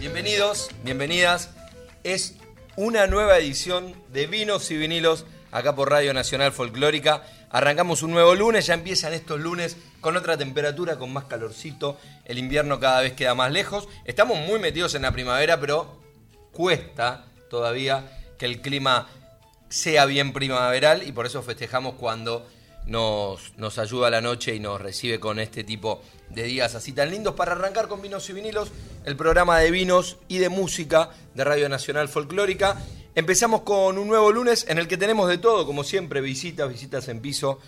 Bienvenidos, bienvenidas. Es una nueva edición de Vinos y Vinilos acá por Radio Nacional Folclórica. Arrancamos un nuevo lunes, ya empiezan estos lunes con otra temperatura, con más calorcito. El invierno cada vez queda más lejos. Estamos muy metidos en la primavera, pero cuesta todavía que el clima sea bien primaveral y por eso festejamos cuando nos, nos ayuda la noche y nos recibe con este tipo de días así tan lindos para arrancar con Vinos y Vinilos, el programa de vinos y de música de Radio Nacional Folclórica. Empezamos con un nuevo lunes en el que tenemos de todo, como siempre, visitas, visitas en piso.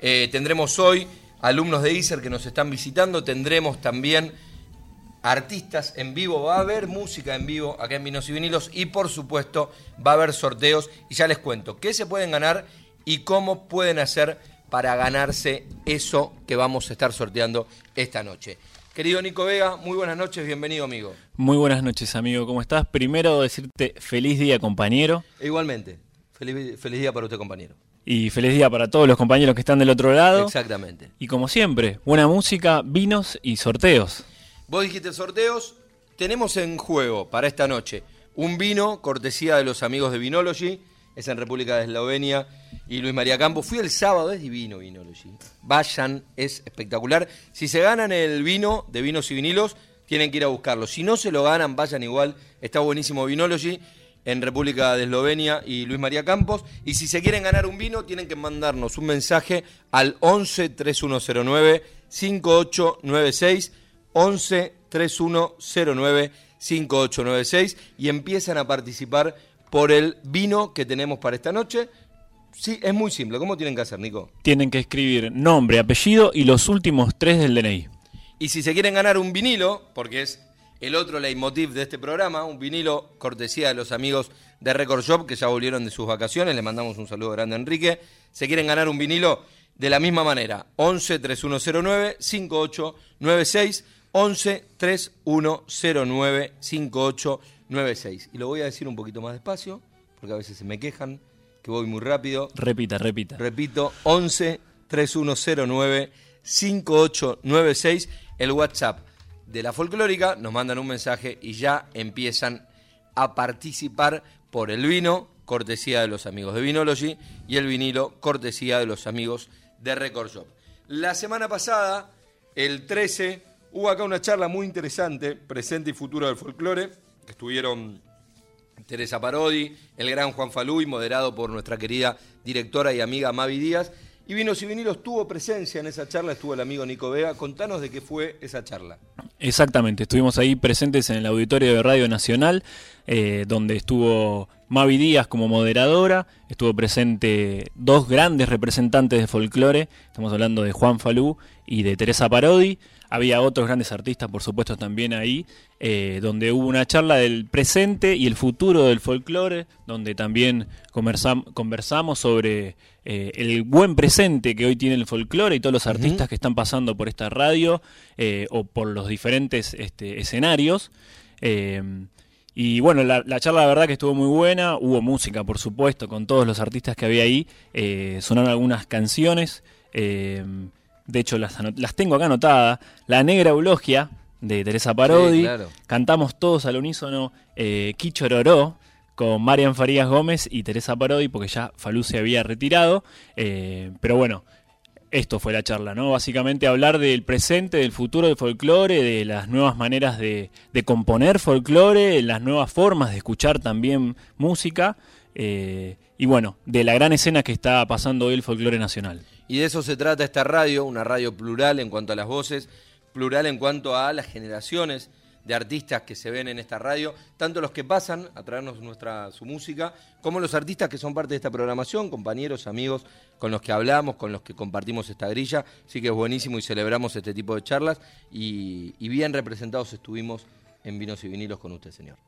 Eh, tendremos hoy alumnos de ISER que nos están visitando, tendremos también artistas en vivo, va a haber música en vivo acá en Vinos y Vinilos y por supuesto va a haber sorteos y ya les cuento qué se pueden ganar y cómo pueden hacer para ganarse eso que vamos a estar sorteando esta noche. Querido Nico Vega, muy buenas noches, bienvenido amigo. Muy buenas noches amigo, ¿cómo estás? Primero decirte feliz día compañero. E igualmente, feliz, feliz día para usted compañero. Y feliz día para todos los compañeros que están del otro lado. Exactamente. Y como siempre, buena música, vinos y sorteos. Vos dijiste sorteos, tenemos en juego para esta noche un vino, cortesía de los amigos de Vinology, es en República de Eslovenia, y Luis María Campos. Fui el sábado, es divino Vinology. Vayan, es espectacular. Si se ganan el vino de vinos y vinilos, tienen que ir a buscarlo. Si no se lo ganan, vayan igual. Está buenísimo Vinology en República de Eslovenia y Luis María Campos. Y si se quieren ganar un vino, tienen que mandarnos un mensaje al 11 3109 5896 11 3109 5896 y empiezan a participar por el vino que tenemos para esta noche. Sí, es muy simple. ¿Cómo tienen que hacer, Nico? Tienen que escribir nombre, apellido y los últimos tres del DNI. Y si se quieren ganar un vinilo, porque es el otro leitmotiv de este programa, un vinilo cortesía de los amigos de Record Shop que ya volvieron de sus vacaciones, le mandamos un saludo grande a Enrique. Se quieren ganar un vinilo de la misma manera, 11 3109 5896 11 3109 5896. Y lo voy a decir un poquito más despacio, porque a veces se me quejan que voy muy rápido. Repita, repita. Repito, 11 3109 5896, el WhatsApp de la folclórica, nos mandan un mensaje y ya empiezan a participar por el vino, cortesía de los amigos de Vinology, y el vinilo, cortesía de los amigos de Record Shop. La semana pasada, el 13, hubo acá una charla muy interesante, presente y futuro del folclore, que estuvieron Teresa Parodi, el gran Juan Falú y moderado por nuestra querida directora y amiga Mavi Díaz. Y Vinos y Vinilos tuvo presencia en esa charla, estuvo el amigo Nico Vega. Contanos de qué fue esa charla. Exactamente, estuvimos ahí presentes en el auditorio de Radio Nacional, eh, donde estuvo Mavi Díaz como moderadora, estuvo presente dos grandes representantes de folclore, estamos hablando de Juan Falú y de Teresa Parodi. Había otros grandes artistas, por supuesto, también ahí, eh, donde hubo una charla del presente y el futuro del folclore, donde también conversam conversamos sobre eh, el buen presente que hoy tiene el folclore y todos los artistas uh -huh. que están pasando por esta radio eh, o por los diferentes este, escenarios. y bueno, la, la, charla la verdad que estuvo muy buena, hubo música, por supuesto, con todos los artistas que había ahí, sonaron algunas canciones de hecho las, las tengo acá anotadas, La Negra Eulogia de Teresa Parodi, sí, claro. cantamos todos al unísono eh, Quichororó con Marian Farías Gómez y Teresa Parodi porque ya Falú se había retirado, eh, pero bueno, esto fue la charla, ¿no? Básicamente hablar del presente, del futuro del folclore, de las nuevas maneras de, de componer folclore, las nuevas formas de escuchar también música. Eh, y bueno, de la gran escena que está pasando hoy el folclore nacional. Y de eso se trata esta radio, una radio plural en cuanto a las voces, plural en cuanto a las generaciones de artistas que se ven en esta radio, tanto los que pasan a traernos nuestra, su música, como los artistas que son parte de esta programación, compañeros, amigos con los que hablamos, con los que compartimos esta grilla. Así que es buenísimo y celebramos este tipo de charlas y, y bien representados estuvimos en Vinos y Vinilos con usted, señor.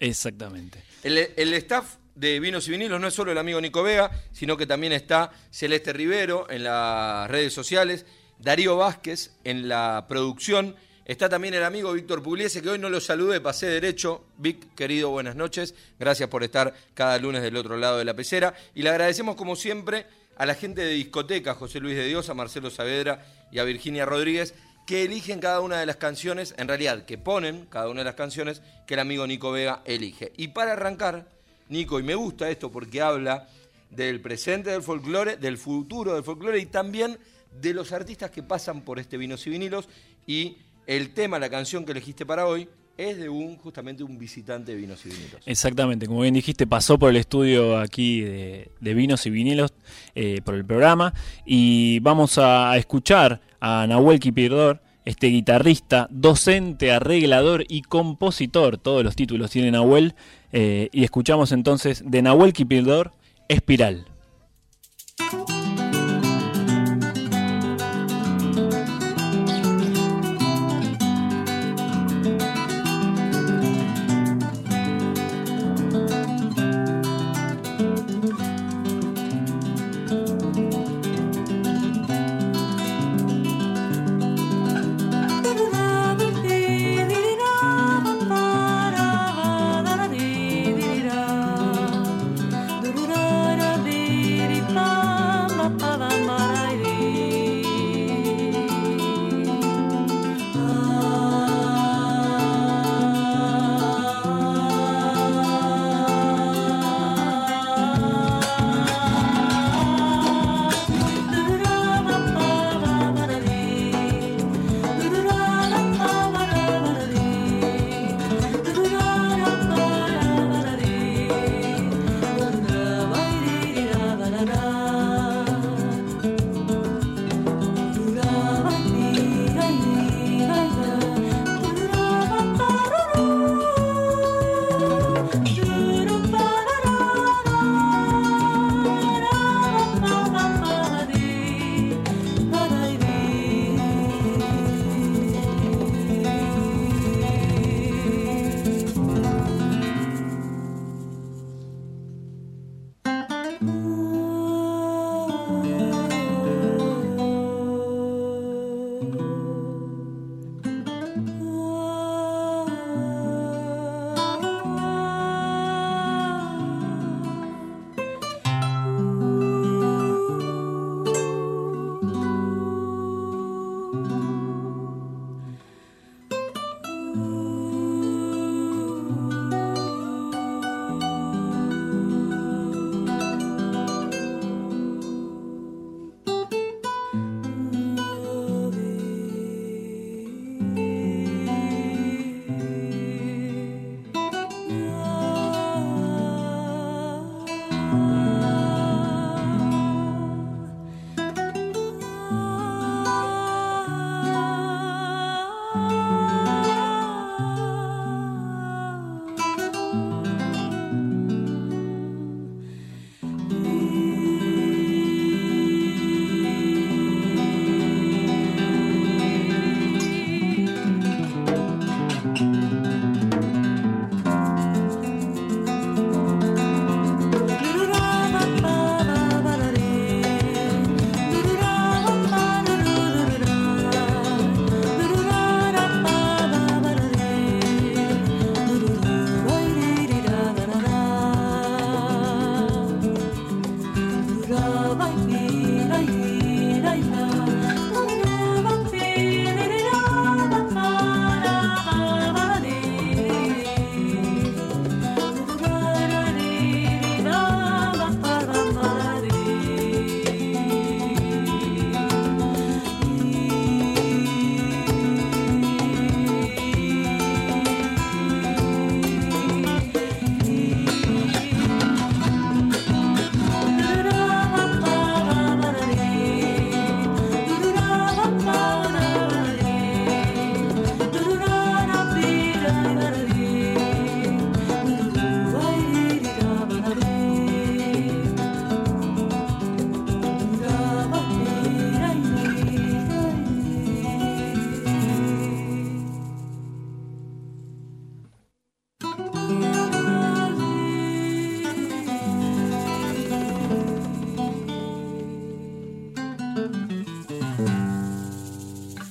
Exactamente. El, el, staff de Vinos y Vinilos no es solo el amigo Nico Vega, sino que también está Celeste Rivero en las redes sociales, Darío Vázquez en la producción, está también el amigo Víctor Pugliese, que hoy no lo saludé, pasé derecho. Vic, querido, buenas noches. Gracias por estar cada lunes del otro lado de la pecera. Y le agradecemos, como siempre, a la gente de discoteca, José Luis de Dios, a Marcelo Saavedra y a Virginia Rodríguez, que eligen cada una de las canciones, en realidad, que ponen cada una de las canciones que el amigo Nico Vega elige. Y para arrancar, Nico, y me gusta esto porque habla del presente del folclore, del futuro del folclore y también de los artistas que pasan por este Vinos y Vinilos. Y el tema, la canción que elegiste para hoy, es de un justamente un visitante de vinos y vinilos. Exactamente, como bien dijiste, pasó por el estudio aquí de, vinos y vinilos eh, por el programa y vamos a escuchar a Nahuel Kipirdor, este guitarrista, docente, arreglador y compositor, todos los títulos tiene Nahuel, eh, y escuchamos entonces de Nahuel Kipirdor, Espiral.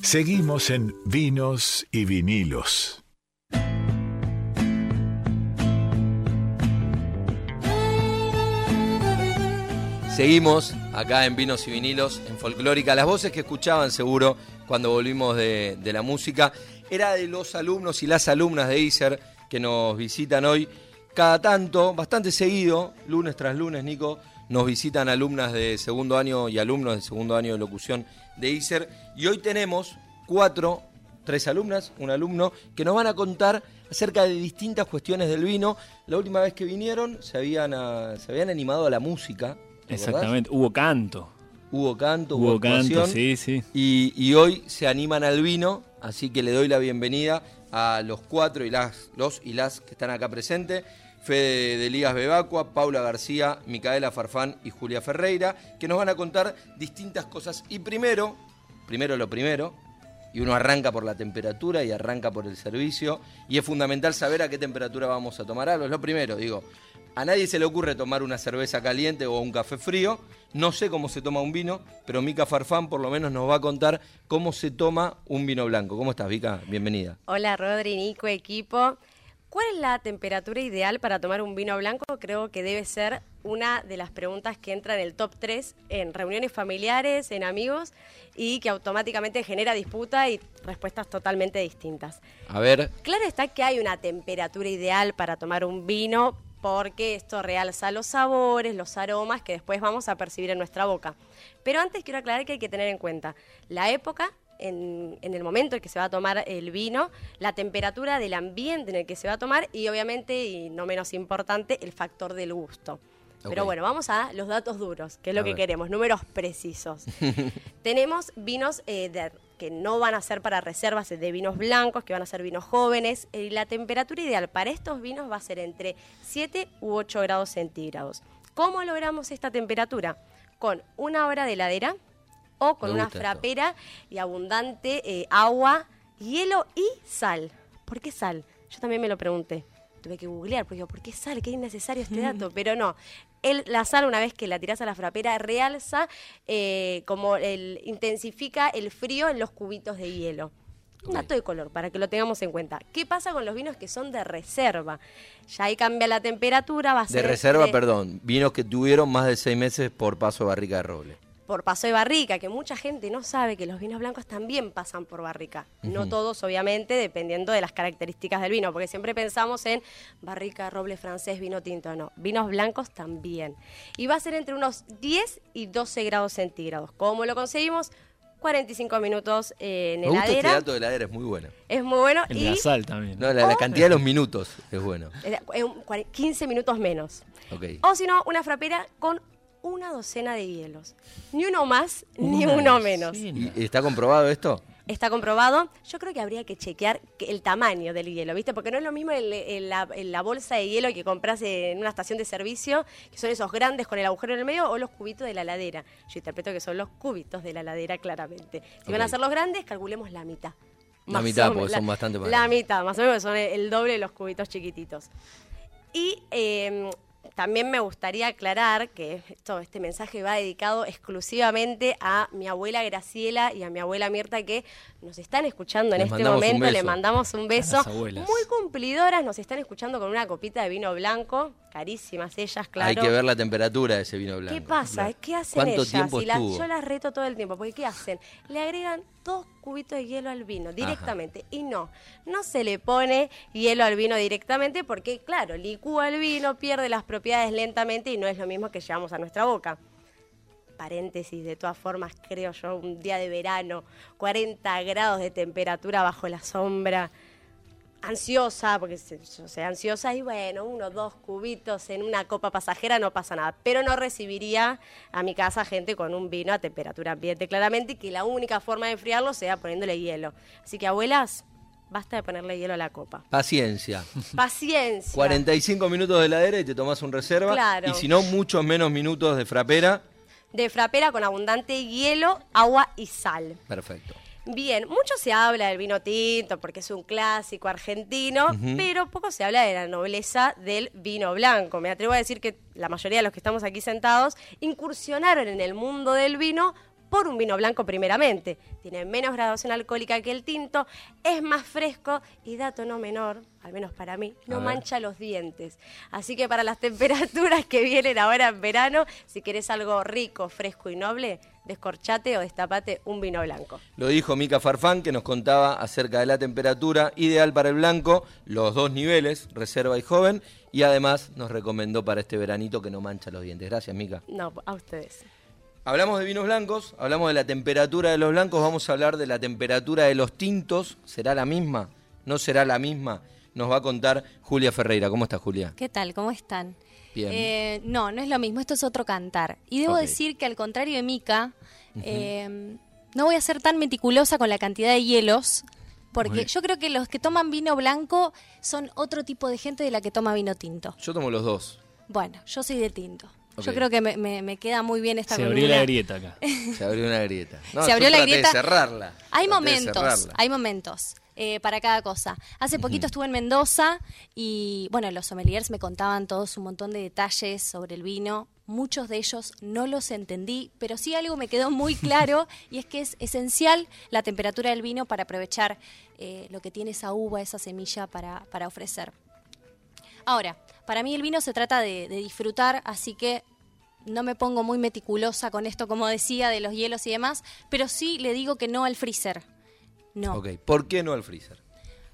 Seguimos en Vinos y Vinilos. Seguimos acá en Vinos y Vinilos, en Folclórica. Las voces que escuchaban seguro cuando volvimos de, la música era de los alumnos y las alumnas de ISER que nos visitan hoy. Cada tanto, bastante seguido, lunes tras lunes, Nico, nos visitan alumnas de segundo año y alumnos de segundo año de locución de ISER. Y hoy tenemos cuatro, tres alumnas, un alumno, que nos van a contar acerca de distintas cuestiones del vino. La última vez que vinieron se habían, ah, se habían animado a la música. Exactamente, hubo canto. Hubo canto, hubo, Hubo canto, sí, sí. Y, y hoy se animan al vino, así que le doy la bienvenida a los cuatro y las, los y las que están acá presentes. Fede de Ligas Bebacua, Paula García, Micaela Farfán y Julia Ferreira, que nos van a contar distintas cosas. Y primero, primero lo primero, y uno arranca por la temperatura y arranca por el servicio, y es fundamental saber a qué temperatura vamos a tomar algo. Es lo primero, digo, a nadie se le ocurre tomar una cerveza caliente o un café frío. No sé cómo se toma un vino, pero Mica Farfán por lo menos nos va a contar cómo se toma un vino blanco. ¿Cómo estás, Mica? Bienvenida. Hola Rodri, Nico, equipo. ¿Cuál es la temperatura ideal para tomar un vino blanco? Creo que debe ser una de las preguntas que entra en el top 3 en reuniones familiares, en amigos y que automáticamente genera disputa y respuestas totalmente distintas. A ver, Claro está que hay una temperatura ideal para tomar un vino porque esto realza los sabores, los aromas que después vamos a percibir en nuestra boca. Pero antes quiero aclarar que hay que tener en cuenta la época, en, en el momento en que se va a tomar el vino, la temperatura del ambiente en el que se va a tomar y obviamente, y no menos importante, el factor del gusto. Pero bueno, vamos a los datos duros, que es lo A que ver. queremos, números precisos. Tenemos vinos eh, de- que no van a ser para reservas de vinos blancos, que van a ser vinos jóvenes. Y la temperatura ideal para estos vinos va a ser entre 7 u 8 grados centígrados. ¿Cómo logramos esta temperatura? Con una hora de heladera o con una esto. frapera y abundante eh, agua, hielo y sal. ¿Por qué sal? Yo también me lo pregunté. Tuve que googlear, porque digo, ¿por qué sal? Qué innecesario este dato. Pero no, el- la sal una vez que la tirás a la frapera realza, eh, como el, intensifica el frío en los cubitos de hielo. Un dato de color, para que lo tengamos en cuenta. ¿Qué pasa con los vinos que son de reserva? Ya ahí cambia la temperatura, va a de ser... reserva, de- perdón, vinos que tuvieron más de seis meses por paso de barrica de roble. Por paso de barrica, que mucha gente no sabe que los vinos blancos también pasan por barrica. No todos, obviamente, dependiendo de las características del vino, porque siempre pensamos en barrica, roble francés, vino tinto, no. Vinos blancos también. Y va a ser entre unos 10 y 12 grados centígrados. ¿Cómo lo conseguimos? 45 minutos eh, en Me gusta este heladera. dato de heladera, es muy bueno. Es muy bueno. El y de la sal también. No, la, la cantidad de los minutos es bueno. eh, eh, un cuare- 15 minutos menos. O si no, una frapera con una docena de hielos. Ni uno más, ni Una uno menos. ¿Y está comprobado esto? Está comprobado. Yo creo que habría que chequear que- el tamaño del hielo, ¿viste? Porque no es lo mismo el- el- la, el- la bolsa de hielo que compras en una estación de servicio, que son esos grandes con el agujero en el medio, o los cubitos de la ladera. Yo interpreto que son los cubitos de la ladera, claramente. Si van a ser los grandes, calculemos la mitad. La mitad, porque son bastante más La mitad, más o menos, son el, el doble de los cubitos chiquititos. Y eh, también me gustaría aclarar que esto, este mensaje va dedicado exclusivamente a mi abuela Graciela y a mi abuela Mirta que nos están escuchando en Les este momento. Le mandamos un beso. Muy cumplidoras, nos están escuchando con una copita de vino blanco. Carísimas ellas, claro. Hay que ver la temperatura de ese vino blanco. ¿Qué pasa? ¿Qué hacen ¿Cuánto ellas? tiempo Y las- yo las reto todo el tiempo, porque ¿qué hacen? Le agregan dos cubitos de hielo al vino directamente. Y no, no se le pone hielo al vino directamente porque, claro, licúa el vino, pierde las propiedades lentamente y no es lo mismo que llevamos a nuestra boca. Paréntesis, de todas formas, creo yo, un día de verano, 40 grados de temperatura bajo la sombra ansiosa, porque yo sé ansiosa, y bueno, uno o dos cubitos en una copa pasajera no pasa nada. Pero no recibiría a mi casa gente con un vino a temperatura ambiente, claramente, y que la única forma de enfriarlo sea poniéndole hielo. Así que, abuelas, basta de ponerle hielo a la copa. Paciencia. Paciencia. 45 minutos de heladera y te tomas un reserva. Claro. Y si no, muchos menos minutos de frapera. De frapera con abundante hielo, agua y sal. Perfecto. Bien, mucho se habla del vino tinto porque es un clásico argentino, pero poco se habla de la nobleza del vino blanco. Me atrevo a decir que la mayoría de los que estamos aquí sentados incursionaron en el mundo del vino por un vino blanco primeramente. Tiene menos graduación alcohólica que el tinto, es más fresco y dato no menor, al menos para mí, no mancha los dientes. Así que para las temperaturas que vienen ahora en verano, si querés algo rico, fresco y noble, descorchate o destapate un vino blanco. Lo dijo Mica Farfán, que nos contaba acerca de la temperatura ideal para el blanco, los dos niveles, reserva y joven, y además nos recomendó para este veranito que no mancha los dientes. Gracias, Mica. No, a ustedes. Hablamos de vinos blancos, hablamos de la temperatura de los blancos, vamos a hablar de la temperatura de los tintos. ¿Será la misma? ¿No será la misma? Nos va a contar Julia Ferreira. ¿Cómo está, Julia? ¿Qué tal? ¿Cómo están? Bien. Eh, no, no es lo mismo, esto es otro cantar. Y debo decir que al contrario de Mica, eh, no voy a ser tan meticulosa con la cantidad de hielos, porque yo creo que los que toman vino blanco son otro tipo de gente de la que toma vino tinto. Yo tomo los dos. Bueno, yo soy de tinto. Yo creo que me, me- me queda muy bien esta Se abrió columna. la grieta acá. Se abrió una grieta. No, Se yo abrió la traté de grieta. cerrarla. Hay Traté de momentos, cerrarla. hay momentos eh, para cada cosa. Hace poquito estuve en Mendoza y, bueno, los sommeliers me contaban todos un montón de detalles sobre el vino. Muchos de ellos no los entendí, pero sí algo me quedó muy claro y es que es esencial la temperatura del vino para aprovechar eh, lo que tiene esa uva, esa semilla para, para ofrecer. Ahora, para mí el vino se trata de, de disfrutar, así que no me pongo muy meticulosa con esto, como decía, de los hielos y demás, pero sí le digo que no al freezer. No. Ok, ¿por qué no al freezer?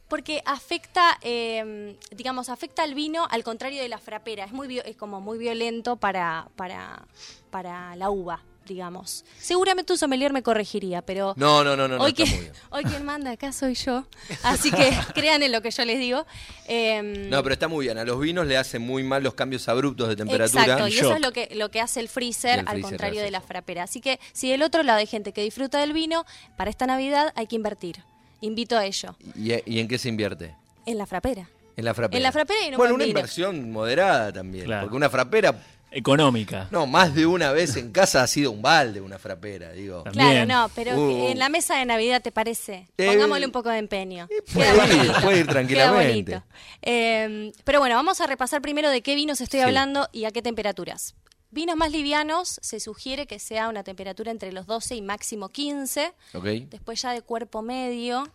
Porque afecta, eh, digamos, afecta al vino al contrario de la frapera. Es muy es como muy violento para, para, para la uva, digamos. Seguramente un sommelier me corregiría, pero No, no, no, no, no hoy, está que- muy bien. hoy quien manda acá soy yo. Así que crean en lo que yo les digo. Eh, No, pero está muy bien. A los vinos le hacen muy mal los cambios abruptos de temperatura. Exacto, y eso es lo que, lo que hace el freezer, el al freezer contrario de la frapera. Así que si del otro lado hay gente que disfruta del vino, para esta Navidad hay que invertir. Invito a ello. ¿Y, y en qué se invierte? En la frapera. En la frapera. En la frapera y en un Bueno, buen una inversión moderada también. Claro. Porque una frapera, Económica. no, más de una vez en casa ha sido un balde una frapera, digo. También. Claro, no, pero Uh. en la mesa de Navidad, ¿te parece? Eh, Pongámosle un poco de empeño. puede Queda ir, puede ir tranquilamente. Eh, pero bueno, vamos a repasar primero de qué vinos estoy Sí. hablando y a qué temperaturas. Vinos más livianos se sugiere que sea una temperatura entre los 12 y máximo 15. ¿Ok? Después ya de cuerpo medio,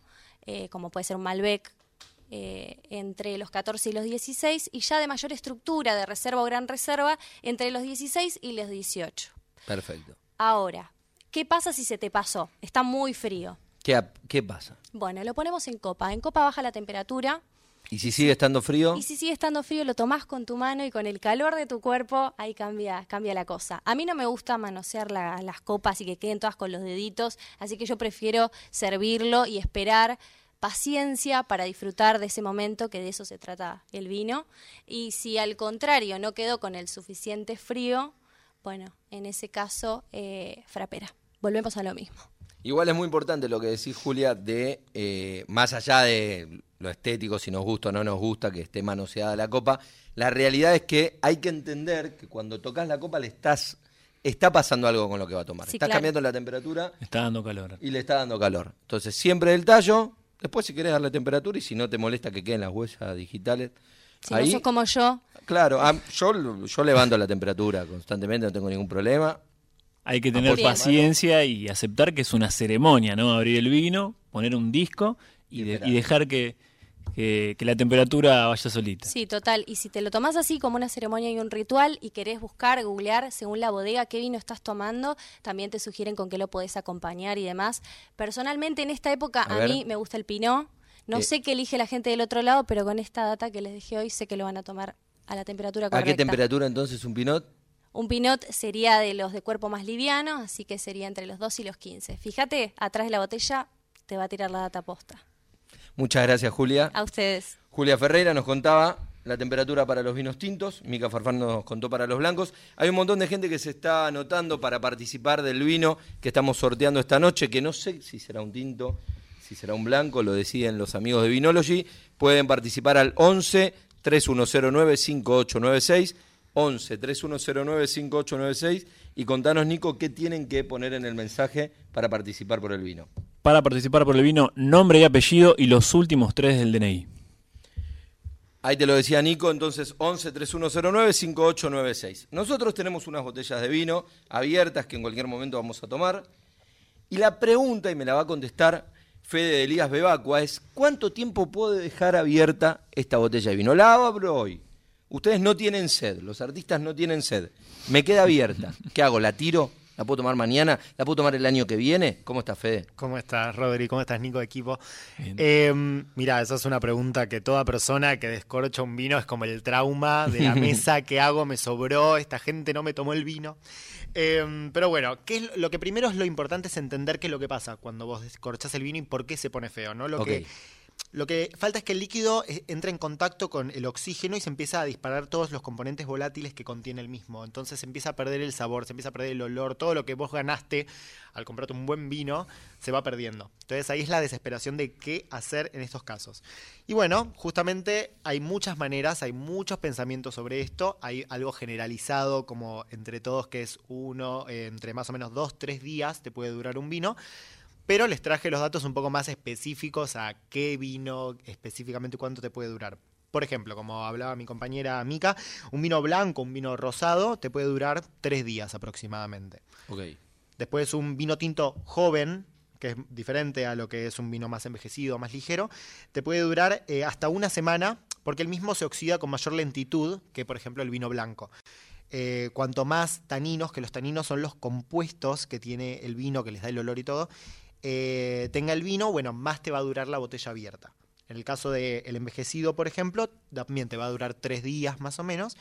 eh, como puede ser un Malbec, eh, entre los 14 y los 16. Y ya de mayor estructura, de reserva o gran reserva, entre los 16 y los 18. Perfecto. Ahora, ¿qué pasa si se te pasó? Está muy frío. ¿Qué, ap- ¿Qué pasa? Bueno, lo ponemos en copa. En copa baja la temperatura ¿Y si sigue estando frío? y si sigue estando frío lo tomás con tu mano y con el calor de tu cuerpo, ahí cambia, cambia la cosa. A mí no me gusta manosear la- las copas y que queden todas con los deditos, así que yo prefiero servirlo y esperar paciencia para disfrutar de ese momento, que de eso se trata el vino. Y si al contrario no quedó con el suficiente frío, bueno, en ese caso, eh, frapera. Volvemos a lo mismo. Igual es muy importante lo que decís, Julia, de eh, más allá de lo estético, si nos gusta o no nos gusta que esté manoseada la copa, la realidad es que hay que entender que cuando tocas la copa le estás está pasando algo con lo que va a tomar. Sí, Estás claro. cambiando la temperatura Está dando calor. y le está dando calor. Entonces, siempre del tallo, después si querés darle temperatura y si no te molesta que queden las huellas digitales, Si ahí, no sos como yo, claro, ah, yo, yo levanto la temperatura constantemente, no tengo ningún problema. Hay que tener paciencia y aceptar que es una ceremonia, ¿no? Abrir el vino, poner un disco de- y dejar que, que- que la temperatura vaya solita. Sí, total. Y si te lo tomás así como una ceremonia y un ritual y querés buscar, googlear según la bodega qué vino estás tomando, también te sugieren con qué lo podés acompañar y demás. Personalmente en esta época A a, mí me gusta el pinot. No Eh. sé qué elige la gente del otro lado, pero con esta data que les dejé hoy sé que lo van a tomar a la temperatura ¿A correcta. qué temperatura entonces un pinot? Un pinot sería de los de cuerpo más liviano, así que sería entre los 2 y los 15. Fíjate, atrás de la botella te va a tirar la data posta. Muchas gracias, Julia. A ustedes. Julia Ferreira nos contaba la temperatura para los vinos tintos, Mica Farfán nos contó para los blancos. Hay un montón de gente que se está anotando para participar del vino que estamos sorteando esta noche, que no sé si será un tinto, si será un blanco, lo deciden los amigos de Vinology. Pueden participar al 11 3109 5896, 11 3109 5896 y contanos, Nico, qué tienen que poner en el mensaje para participar por el vino. Para participar por el vino, nombre y apellido y los últimos tres del DNI. Ahí te lo decía Nico, entonces 11 3109 5896. Nosotros tenemos unas botellas de vino abiertas que en cualquier momento vamos a tomar. Y la pregunta, y me la va a contestar Fede de Elías Bebacua, es ¿cuánto tiempo puede dejar abierta esta botella de vino? La abro hoy. Ustedes no tienen sed, los artistas no tienen sed. Me queda abierta. ¿Qué hago? ¿La tiro? ¿La puedo tomar mañana? ¿La puedo tomar el año que viene? ¿Cómo está Fede? ¿Cómo estás, Rodri? ¿Cómo estás, Nico, equipo? Eh, mira, esa es una pregunta que toda persona que descorcha un vino es como el trauma de la mesa. ¿Qué hago? Me sobró, esta gente no me tomó el vino. Eh, pero bueno, ¿qué es lo que primero es lo importante es entender qué es lo que pasa cuando vos descorchás el vino y por qué se pone feo, ¿no? Lo que lo que falta es que el líquido eh, entre en contacto con el oxígeno y se empieza a disparar todos los componentes volátiles que contiene el mismo. Entonces se empieza a perder el sabor, se empieza a perder el olor, todo lo que vos ganaste al comprarte un buen vino se va perdiendo. Entonces ahí es la desesperación de qué hacer en estos casos. Y bueno, justamente hay muchas maneras, hay muchos pensamientos sobre esto. Hay algo generalizado como entre todos que es uno, eh, entre más o menos dos, tres días te puede durar un vino pero les traje los datos un poco más específicos a qué vino específicamente cuánto te puede durar. Por ejemplo, como hablaba mi compañera Mica, un vino blanco, un vino rosado, te puede durar tres días aproximadamente. Okay. Después un vino tinto joven, que es diferente a lo que es un vino más envejecido, más ligero, te puede durar eh, hasta una semana, porque el mismo se oxida con mayor lentitud que, por ejemplo, el vino blanco. Eh, cuanto más taninos, que los taninos son los compuestos que tiene el vino, que les da el olor y todo, eh, tenga el vino, bueno, más te va a durar la botella abierta. En el caso del envejecido, por ejemplo, también te va a durar tres días más o menos.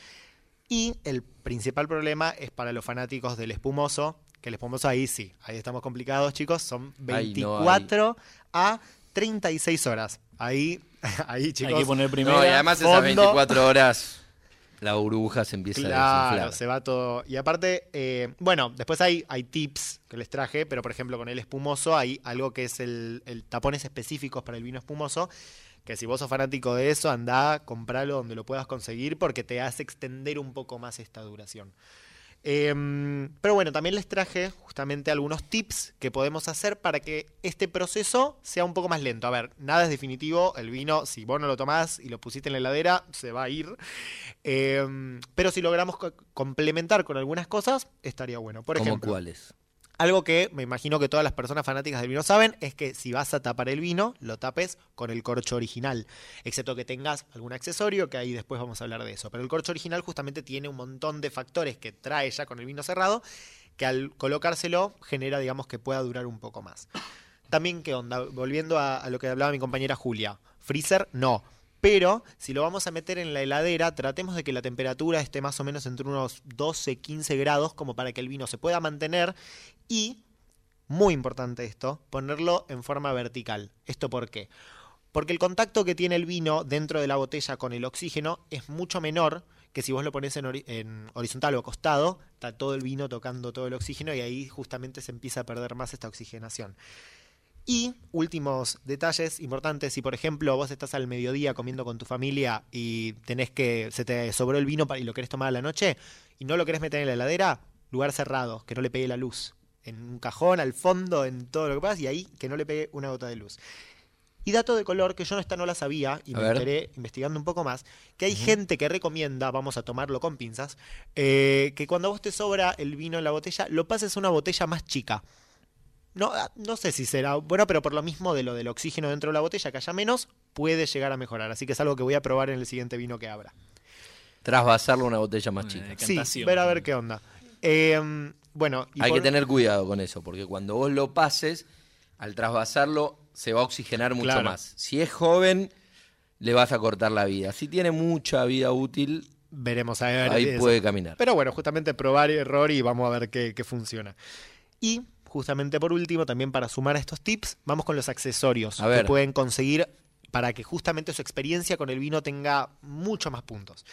Y el principal problema es para los fanáticos del espumoso, que el espumoso ahí sí, ahí estamos complicados, chicos, son 24 a 36 horas. Ahí, ahí chicos. Hay que poner primero. No, y además esas 24 horas la burbuja se empieza a desinflar. se va todo. Y aparte, eh, bueno, después hay, hay tips que les traje, pero por ejemplo con el espumoso hay algo que es el, el tapones específicos para el vino espumoso, que si vos sos fanático de eso, anda, compralo donde lo puedas conseguir porque te hace extender un poco más esta duración. Em, pero bueno, también les traje justamente algunos tips que podemos hacer para que este proceso sea un poco más lento. A ver, nada es definitivo. El vino, si vos no lo tomás y lo pusiste en la heladera, se va a ir. Em, pero si logramos complementar con algunas cosas, estaría bueno. Por ¿Cómo ejemplo, cuáles? Algo que me imagino que todas las personas fanáticas del vino saben es que si vas a tapar el vino, lo tapes con el corcho original, excepto que tengas algún accesorio, que ahí después vamos a hablar de eso. Pero el corcho original justamente tiene un montón de factores que trae ya con el vino cerrado, que al colocárselo genera, digamos, que pueda durar un poco más. También, ¿qué onda? Volviendo a, a lo que hablaba mi compañera Julia. Freezer, no. Pero si lo vamos a meter en la heladera, tratemos de que la temperatura esté más o menos entre unos 12, 15 grados, como para que el vino se pueda mantener. Y, muy importante esto, ponerlo en forma vertical. ¿Esto por qué? Porque el contacto que tiene el vino dentro de la botella con el oxígeno es mucho menor que si vos lo pones en, en horizontal o acostado, está todo el vino tocando todo el oxígeno y ahí justamente se empieza a perder más esta oxigenación. Y últimos detalles importantes, si por ejemplo vos estás al mediodía comiendo con tu familia y tenés que se te sobró el vino y lo querés tomar a la noche y no lo querés meter en la heladera, lugar cerrado, que no le pegue la luz, en un cajón, al fondo, en todo lo que pasa y ahí que no le pegue una gota de luz. Y dato de color que yo no esta no la sabía y A me ver. enteré investigando un poco más, que hay gente que recomienda, vamos a tomarlo con pinzas, eh, que cuando vos te sobra el vino en la botella, lo pases a una botella más chica. No, ah, no sé si será bueno, pero por lo mismo de lo del oxígeno dentro de la botella, que haya menos, puede llegar a mejorar. Así que es algo que voy a probar en el siguiente vino que abra. Trasvasarlo a una botella más Eh, chica. Sí, ver a ver qué onda. Eh, bueno, y Hay por- que tener cuidado con eso, porque cuando vos lo pases, al trasvasarlo se va a oxigenar mucho Claro. más. Si es joven, le vas a cortar la vida. Si tiene mucha vida útil, veremos a ver. ahí puede caminar. Pero bueno, justamente probar error y vamos a ver qué, qué funciona. Y justamente por último, también para sumar a estos tips, vamos con los accesorios A que pueden conseguir para que justamente su experiencia con el vino tenga mucho más puntos.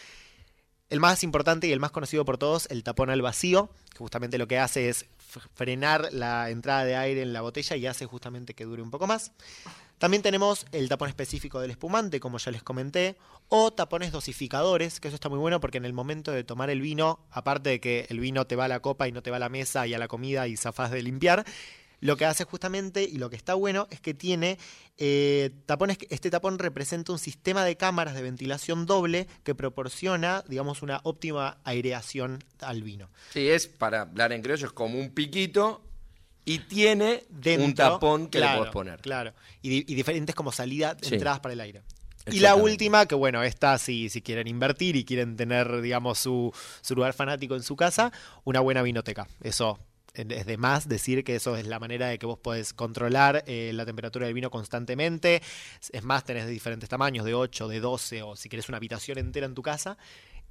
El más importante y el más conocido por todos, el tapón al vacío, que justamente lo que hace es frenar la entrada de aire en la botella y hace justamente que dure un poco más. También tenemos el tapón específico del espumante, como ya les comenté, o tapones dosificadores, que eso está muy bueno porque en el momento de tomar el vino, aparte de que el vino te va a la copa y no te va a la mesa y a la comida y zafás de limpiar, lo que hace justamente y lo que está bueno es que tiene eh, tapones. Este tapón representa un sistema de cámaras de ventilación doble que proporciona, digamos, una óptima aireación al vino. Sí, es, para hablar en criollo, es como un piquito Y tiene dentro. un tapón que claro, le puedes poner. Claro. Y, di- y diferentes como salida, Sí. entradas para el aire. Y la última, que bueno, esta si, si quieren invertir y quieren tener, digamos, su, su lugar fanático en su casa, una buena vinoteca. Eso es de más decir que eso es la manera de que vos podés controlar eh, la temperatura del vino constantemente. Es más, tenés de diferentes tamaños, de 8, de 12, o si querés una habitación entera en tu casa.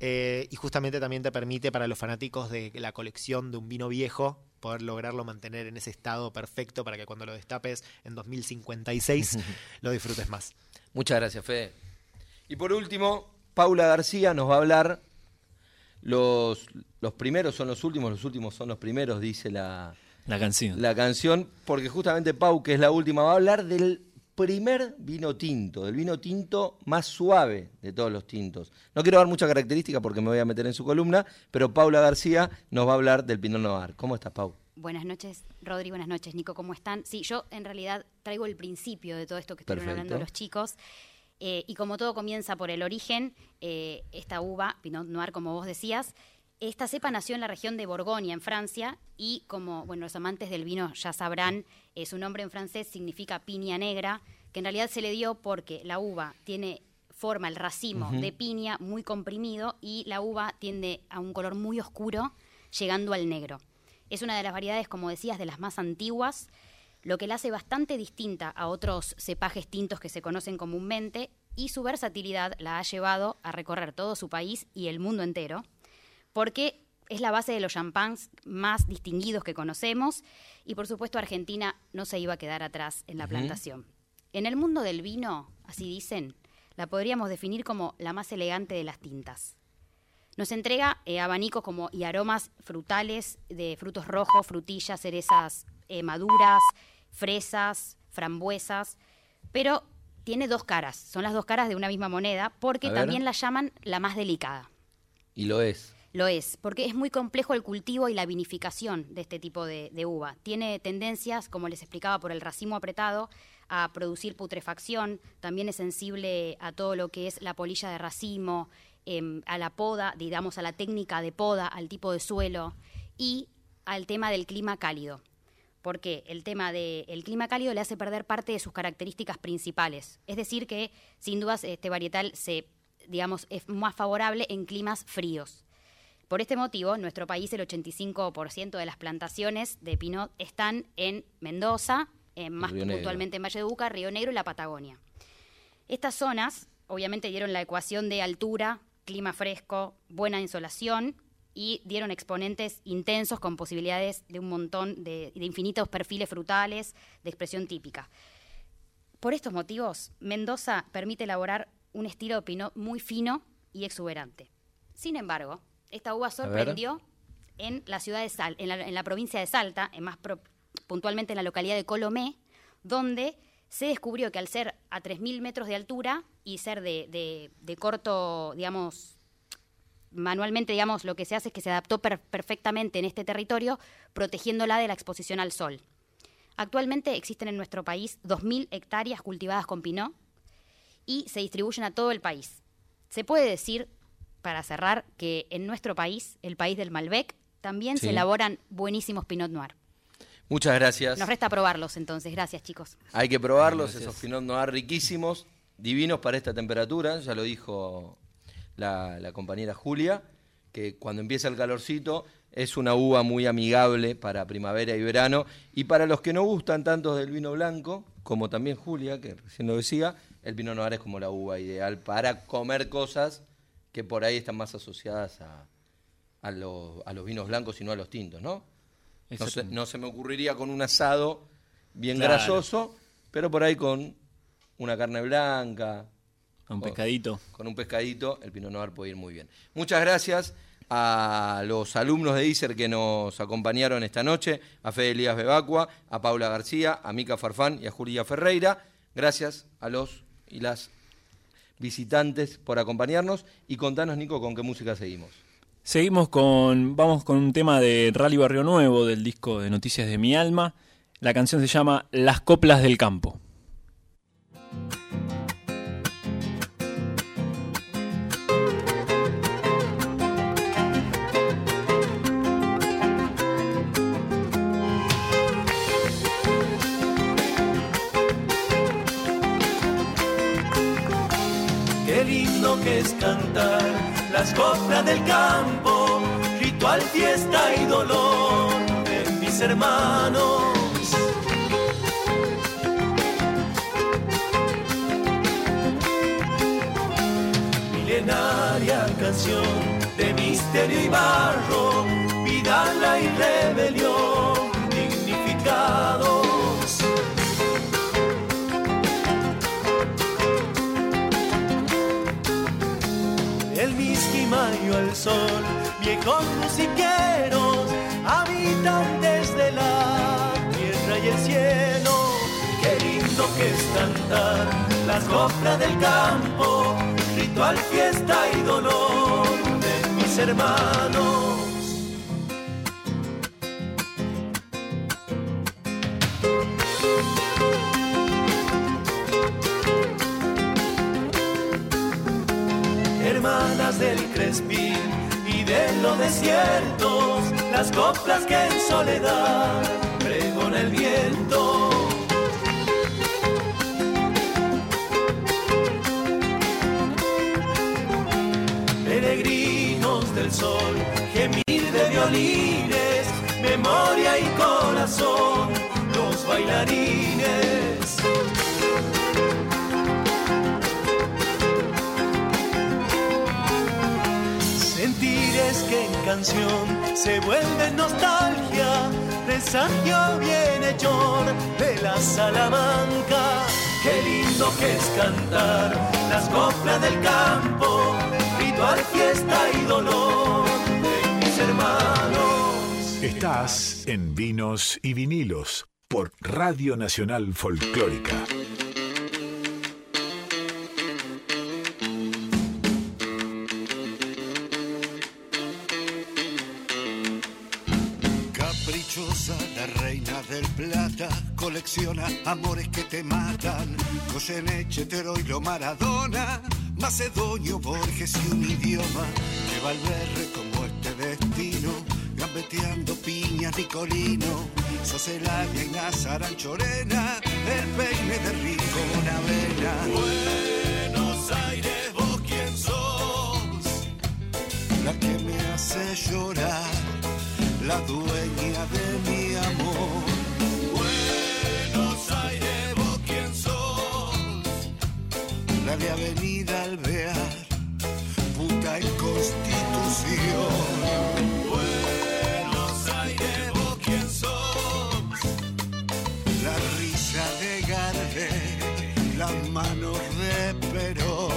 Eh, y justamente también te permite para los fanáticos de la colección de un vino viejo poder lograrlo mantener en ese estado perfecto para que cuando lo destapes en 2056 lo disfrutes más. Muchas gracias, Fede. Y por último, Paula García nos va a hablar. Los, los primeros son los últimos, los últimos son los primeros, dice la, La canción. la canción, porque justamente Pau, que es la última, va a hablar del primer vino tinto, del vino tinto más suave de todos los tintos. No quiero dar mucha característica porque me voy a meter en su columna, pero Paula García nos va a hablar del Pinot Noir. ¿Cómo estás, Pau? Buenas noches, Rodri, buenas noches, Nico, ¿cómo están? Sí, yo en realidad traigo el principio de todo esto que estuvieron hablando los chicos. eh, y como todo comienza por el origen, eh, esta uva, Pinot Noir, como vos decías, esta cepa nació en la región de Borgoña, en Francia, y como bueno, los amantes del vino ya sabrán, eh, su nombre en francés significa piña negra, que en realidad se le dio porque la uva tiene forma, el racimo de piña muy comprimido y la uva tiende a un color muy oscuro, llegando al negro. Es una de las variedades, como decías, de las más antiguas, lo que la hace bastante distinta a otros cepajes tintos que se conocen comúnmente y su versatilidad la ha llevado a recorrer todo su país y el mundo entero, porque es la base de los champagnes más distinguidos que conocemos y por supuesto Argentina no se iba a quedar atrás en la plantación. En el mundo del vino, así dicen, la podríamos definir como la más elegante de las tintas. Nos entrega eh, abanicos como y aromas frutales de frutos rojos, frutillas, cerezas eh, maduras, fresas, frambuesas, pero tiene dos caras, son las dos caras de una misma moneda, porque también la llaman la más delicada. Y lo es. Lo es, porque es muy complejo el cultivo y la vinificación de este tipo de, uva. Tiene tendencias, como les explicaba, por el racimo apretado, a producir putrefacción. También es sensible a todo lo que es la polilla de racimo, em, a la poda, digamos, a la técnica de poda, al tipo de suelo y al tema del clima cálido. Porque el tema del clima cálido le hace perder parte de sus características principales. Es decir, que sin dudas este varietal se, digamos, es más favorable en climas fríos. Por este motivo, en nuestro país el 85% de las plantaciones de Pinot están en Mendoza, en más puntualmente en Valle de Uca, Río Negro y la Patagonia. Estas zonas obviamente dieron la ecuación de altura, clima fresco, buena insolación y dieron exponentes intensos con posibilidades de un montón de, de infinitos perfiles frutales de expresión típica. Por estos motivos, Mendoza permite elaborar un estilo de Pinot muy fino y exuberante. Sin embargo, esta uva sorprendió en la ciudad de Sal, en la, en la provincia de Salta, en más pro- puntualmente en la localidad de Colomé, donde se descubrió que al ser a 3.000 metros de altura y ser de, de- de corto, digamos, manualmente, digamos, lo que se hace es que se adaptó per- perfectamente en este territorio, protegiéndola de la exposición al sol. Actualmente existen en nuestro país 2.000 hectáreas cultivadas con pinot y se distribuyen a todo el país. Se puede decir, para cerrar, que en nuestro país, el país del Malbec, también Sí. se elaboran buenísimos Pinot Noir. Muchas gracias. Nos resta probarlos entonces. Gracias, chicos. Hay que probarlos, esos Pinot Noir riquísimos, divinos para esta temperatura, ya lo dijo la, la compañera Julia, que cuando empieza el calorcito es una uva muy amigable para primavera y verano, y para los que no gustan tanto del vino blanco, como también Julia, que recién lo decía, el Pinot Noir es como la uva ideal para comer cosas que por ahí están más asociadas a, a, los- a los vinos blancos y no a los tintos, ¿no? No se, no se me ocurriría con un asado bien Claro. grasoso, pero por ahí con una carne blanca, Un con- pescadito. con un pescadito, el Pinot Noir puede ir muy bien. Muchas gracias a los alumnos de ISER que nos acompañaron esta noche, a Fede Elías Bebacua, a Paula García, a Mica Farfán y a Julia Ferreira. Gracias a los y las visitantes por acompañarnos y contanos, Nico, con qué música seguimos. Seguimos con. Vamos con un tema de Rally Barrio Nuevo del disco de Noticias de mi Alma. La canción se llama Las Coplas del Campo. Cantar las coplas del campo, ritual, fiesta y dolor de mis hermanos. Milenaria canción de misterio y barro, vidala y rebelión sol, viejos musiqueros, habitantes de la tierra y el cielo. Qué lindo que es cantar las coplas del campo, ritual, fiesta y dolor de mis hermanos. hermanas del Crespín de los desiertos, las coplas que en soledad pregona el viento. Peregrinos del sol, gemir de violines, memoria y corazón, los bailarines. Que en canción se vuelve nostalgia, presagio bienhechor de la Salamanca. Qué lindo que es cantar las coplas del campo, ritual, fiesta y dolor de mis hermanos. Estás en Vinos y Vinilos por Radio Nacional Folclórica. Amores que te matan. Goyeneche, Teroilo, Maradona, Macedonio, Borges y un idioma. Lleva al berre como este destino, gambeteando piñas, Nicolino. Sos el y Nazaran Chorena, el peine de rico Bonavena. Buenos Aires, vos quién sos, la que me hace llorar la dueña de mi amor. Avenida Alvear, puta en Constitución. Buenos Aires, vos quién sos, la risa de Gardel, las manos de Perón.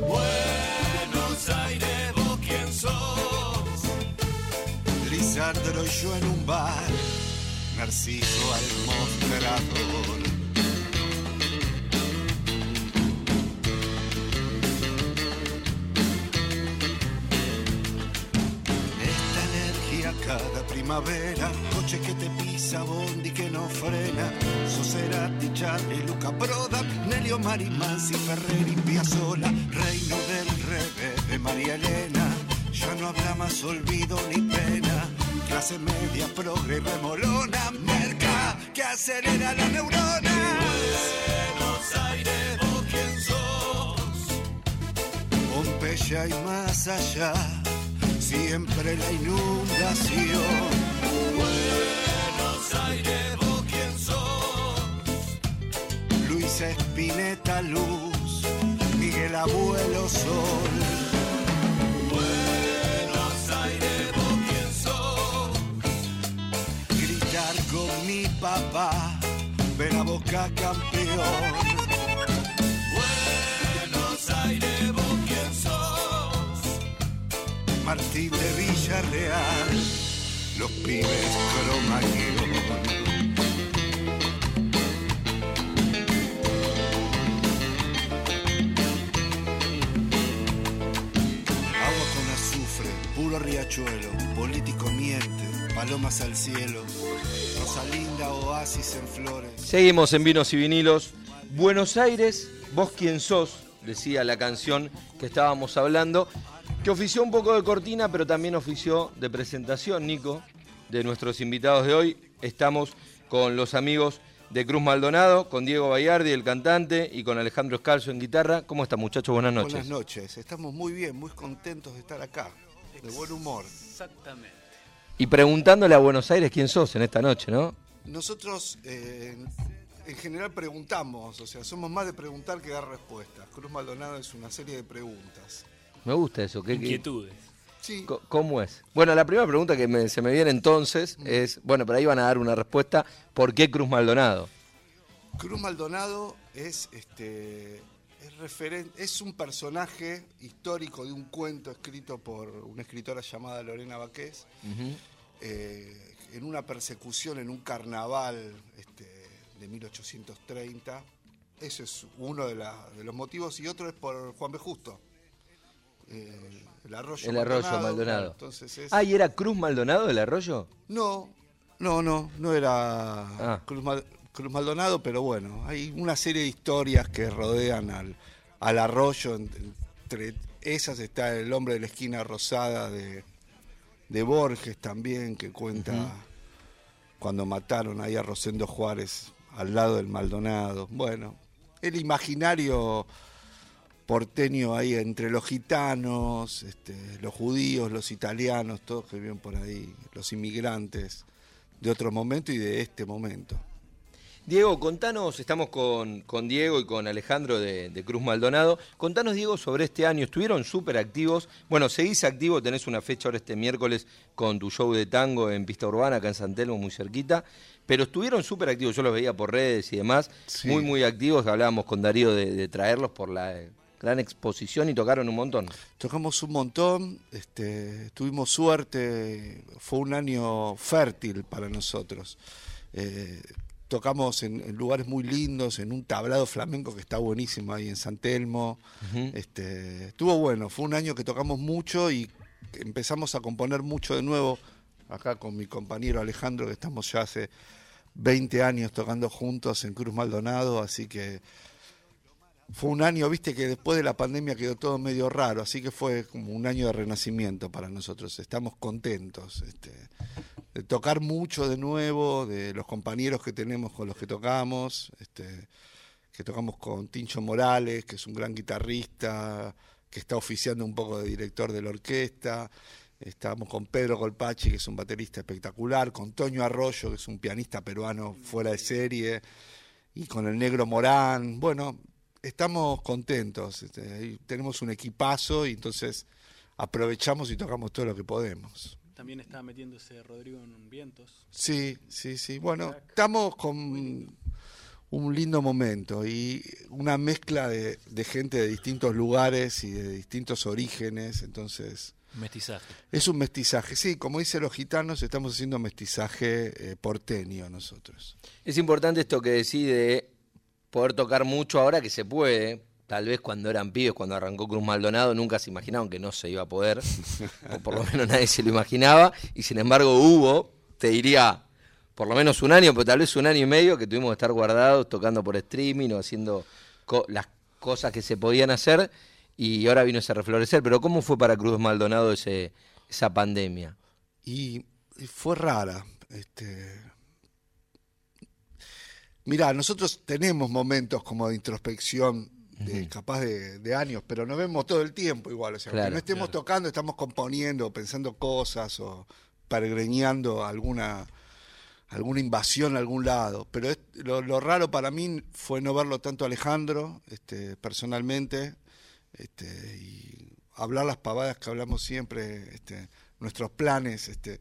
Buenos Aires, vos quién sos. Lisandro y yo en un bar, Narciso al mostrador. Cada primavera, coche que te pisa, bondi que no frena. Soserati, Charlie, Luca Proda, Nelio Marimansi, Ferrer y Piazzolla, reino del revés de María Elena. Ya no habrá más olvido ni pena, clase media, progre y remolona, merca que acelera la neurona. Buenos Aires, vos quién sos, Pompeya y más allá, siempre la inundación. Buenos Aires, vos quién sos, Luisa Espineta Luz, Miguel Abuelo Sol. Buenos Aires, vos quién sos, gritar con mi papá, ver a Boca campeón. Martín de Villarreal, los pibes cromañón. Agua con azufre, puro riachuelo, político miente, palomas al cielo, Rosalinda, oasis en flores. Seguimos en Vinos y Vinilos. Buenos Aires, vos quién sos, decía la canción que estábamos hablando, que ofició un poco de cortina, pero también ofició de presentación, Nico, de nuestros invitados de hoy. Estamos con los amigos de Cruz Maldonado, con Diego Bayardi, el cantante, y con Alejandro Escalzo en guitarra. ¿Cómo están muchachos? Buenas noches. Buenas noches, estamos muy bien, muy contentos de estar acá, de buen humor. Exactamente. Y preguntándole a Buenos Aires quién sos en esta noche, ¿no? Nosotros eh, en general preguntamos, o sea, somos más de preguntar que dar respuestas. Cruz Maldonado es una serie de preguntas. Me gusta eso. ¿qué- qué- Inquietudes. Sí, ¿Cómo es? Bueno, la primera pregunta que me- se me viene entonces es, bueno, pero ahí van a dar una respuesta, ¿por qué Cruz Maldonado? Cruz Maldonado es este es referen- es un personaje histórico de un cuento escrito por una escritora llamada Lorena Baqués eh, en una persecución en un carnaval este, de 1830. Ese es uno de, la- de los motivos y otro es por Juan B. Justo. Eh, el arroyo El arroyo Maldonado. Entonces es... Ah, ¿y era Cruz Maldonado el arroyo? No, no, no, no era Ah. Cruz, Mal- Cruz Maldonado, pero bueno, hay una serie de historias que rodean al, al arroyo. en- Entre esas está el hombre de la esquina rosada de, de Borges también, que cuenta cuando mataron ahí a Rosendo Juárez al lado del Maldonado. Bueno, el imaginario porteño ahí entre los gitanos, este, los judíos, los italianos, todos que viven por ahí, los inmigrantes de otro momento y de este momento. Diego, contanos, estamos con, con Diego y con Alejandro de, de Cruz Maldonado. Contanos, Diego, sobre este año. Estuvieron súper activos. Bueno, seguís activo, tenés una fecha ahora este miércoles con tu show de tango en Pista Urbana, acá en San Telmo, muy cerquita. Pero estuvieron súper activos, yo los veía por redes y demás. Sí. Muy, muy activos. Hablábamos con Darío de, de traerlos por la gran exposición y tocaron un montón. Tocamos un montón, este, tuvimos suerte, fue un año fértil para nosotros. Eh, tocamos en, en lugares muy lindos, en un tablado flamenco que está buenísimo ahí en San Telmo. este, estuvo bueno, fue un año que tocamos mucho y empezamos a componer mucho de nuevo, acá con mi compañero Alejandro, que estamos ya hace 20 años tocando juntos en Cruz Maldonado, así que fue un año, viste, que después de la pandemia quedó todo medio raro, así que fue como un año de renacimiento para nosotros. Estamos contentos este, de tocar mucho de nuevo, de los compañeros que tenemos con los que tocamos, este, que tocamos con Tincho Morales, que es un gran guitarrista, que está oficiando un poco de director de la orquesta. Estamos con Pedro Colpachi, que es un baterista espectacular, con Toño Arroyo, que es un pianista peruano fuera de serie, y con el negro Morán. Bueno, estamos contentos, este, tenemos un equipazo y entonces aprovechamos y tocamos todo lo que podemos. También estaba metiéndose Rodrigo en vientos. Sí, sí, sí. Bueno, estamos con un lindo momento y una mezcla de, de gente de distintos lugares y de distintos orígenes, entonces Mestizaje. es un mestizaje. Sí, como dicen los gitanos, estamos haciendo mestizaje eh, porteño nosotros. Es importante esto que decís de poder tocar mucho ahora que se puede. Tal vez cuando eran pibes, cuando arrancó Cruz Maldonado, nunca se imaginaron que no se iba a poder. o por lo menos nadie se lo imaginaba. Y sin embargo hubo, te diría, por lo menos un año, pero tal vez un año y medio que tuvimos que estar guardados, tocando por streaming o haciendo co- las cosas que se podían hacer. Y ahora vino ese reflorecer. Pero ¿cómo fue para Cruz Maldonado ese, esa pandemia? y, y fue rara. Este... Mirá, nosotros tenemos momentos como de introspección, de, capaz de, de años, pero nos vemos todo el tiempo igual. O sea, Claro, aunque no estemos tocando, estamos componiendo, pensando cosas o peregreñando alguna alguna invasión a algún lado. Pero es- lo, lo raro para mí fue no verlo tanto a Alejandro, este, personalmente, este, y hablar las pavadas que hablamos siempre, este, nuestros planes, este,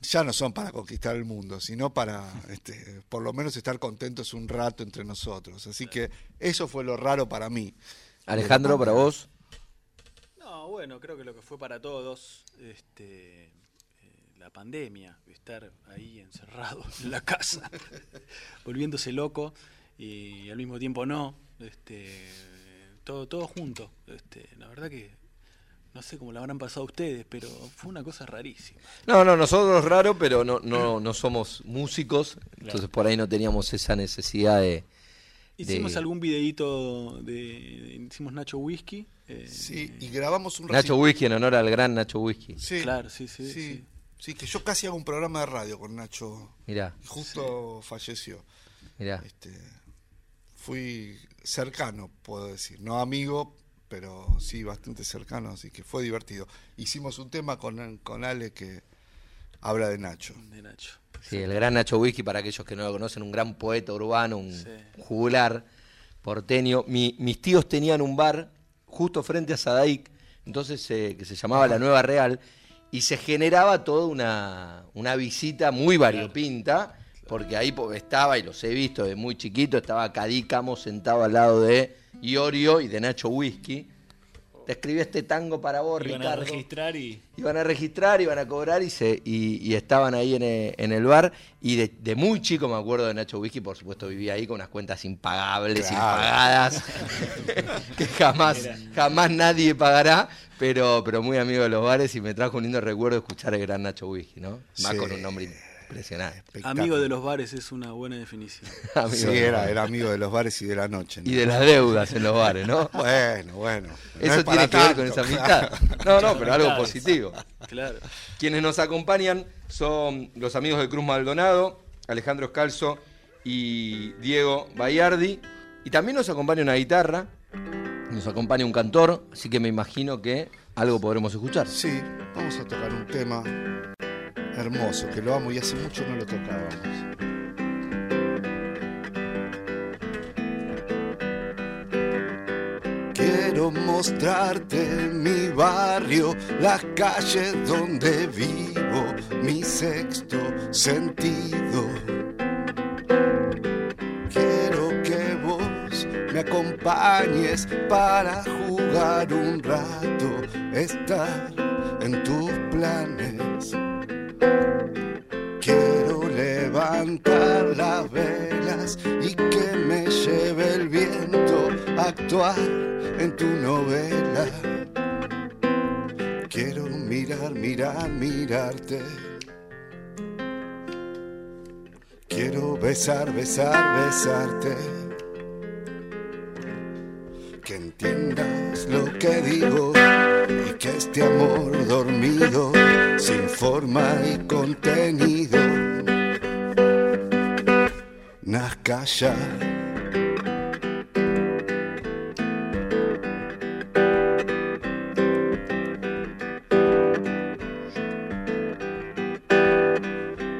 ya no son para conquistar el mundo, sino para este, por lo menos estar contentos un rato entre nosotros. Así que eso fue lo raro para mí. Alejandro, para vos. No, bueno, creo que lo que fue para todos, este, eh, la pandemia, estar ahí encerrado en la casa, volviéndose loco y al mismo tiempo no, este, todo, todo junto. Este, la verdad que no sé cómo la habrán pasado ustedes, pero fue una cosa rarísima. No, no, nosotros raro, pero no, no, no somos músicos, entonces por ahí no teníamos esa necesidad de... Hicimos de- algún videíto de, hicimos Nacho Whisky. eh, Sí, y grabamos un Nacho Whisky en honor al gran Nacho Whisky. Sí, Claro, sí, sí, sí, sí. sí, que yo casi hago un programa de radio con Nacho Mirá. y justo falleció. Mirá. Este, fui cercano, puedo decir. No amigo, pero sí bastante cercano, así que fue divertido. Hicimos un tema con, con Ale que habla de Nacho. De Nacho. Sí, el gran Nacho Whisky, para aquellos que no lo conocen, un gran poeta urbano, un jugular porteño. Mi- mis tíos tenían un bar justo frente a Sadaic, entonces eh, que se llamaba La Nueva Real, y se generaba toda una, una visita muy variopinta, porque ahí po- estaba, y los he visto de muy chiquito, estaba Cadícamo sentado al lado de Iorio y de Nacho Whisky. Te escribí este tango para vos, Iban a Ricardo. registrar y Iban a registrar, iban a cobrar y se y, y estaban ahí en, eh, en el bar. Y de, de muy chico me acuerdo de Nacho Whisky, por supuesto vivía ahí con unas cuentas impagables, Claro. impagadas, que jamás, jamás nadie pagará, pero, pero muy amigo de los bares y me trajo un lindo recuerdo escuchar el gran Nacho Whisky, ¿no? Más Sí. con un nombre impresionante. Amigo de los bares es una buena definición. Amigo Sí, era, era amigo de los bares y de la noche. ¿no? Y de las deudas en los bares, ¿no? Bueno, bueno. no Eso es tiene que ver con esa amistad. No, no, pero algo positivo. Claro. Quienes nos acompañan son los amigos de Cruz Maldonado, Alejandro Escalzo y Diego Bayardi. Y también nos acompaña una guitarra, nos acompaña un cantor, así que me imagino que algo podremos escuchar. Sí, vamos a tocar un tema hermoso, que lo amo y hace mucho no lo tocábamos. Quiero mostrarte mi barrio, las calles donde vivo, mi sexto sentido. Quiero que vos me acompañes para jugar un rato, estar en tus planes. Quiero levantar las velas y que me lleve el viento a actuar en tu novela. Quiero mirar, mirar, mirarte. Quiero besar, besar, besarte. Que entiendas lo que digo que este amor dormido, sin forma y contenido, nazca.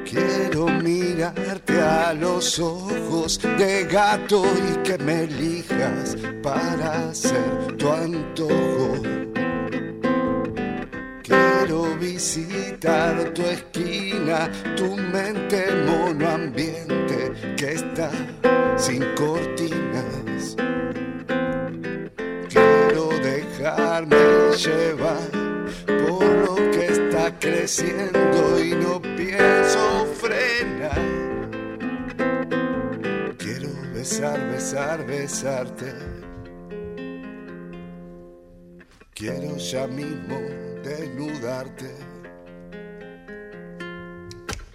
Quiero mirarte a los ojos de gato y que me elijas para hacer tu antojo. Visitar tu esquina, tu mente monoambiente que está sin cortinas. Quiero dejarme llevar por lo que está creciendo y no pienso frenar. Quiero besar, besar, besarte. Quiero ya mismo desnudarte.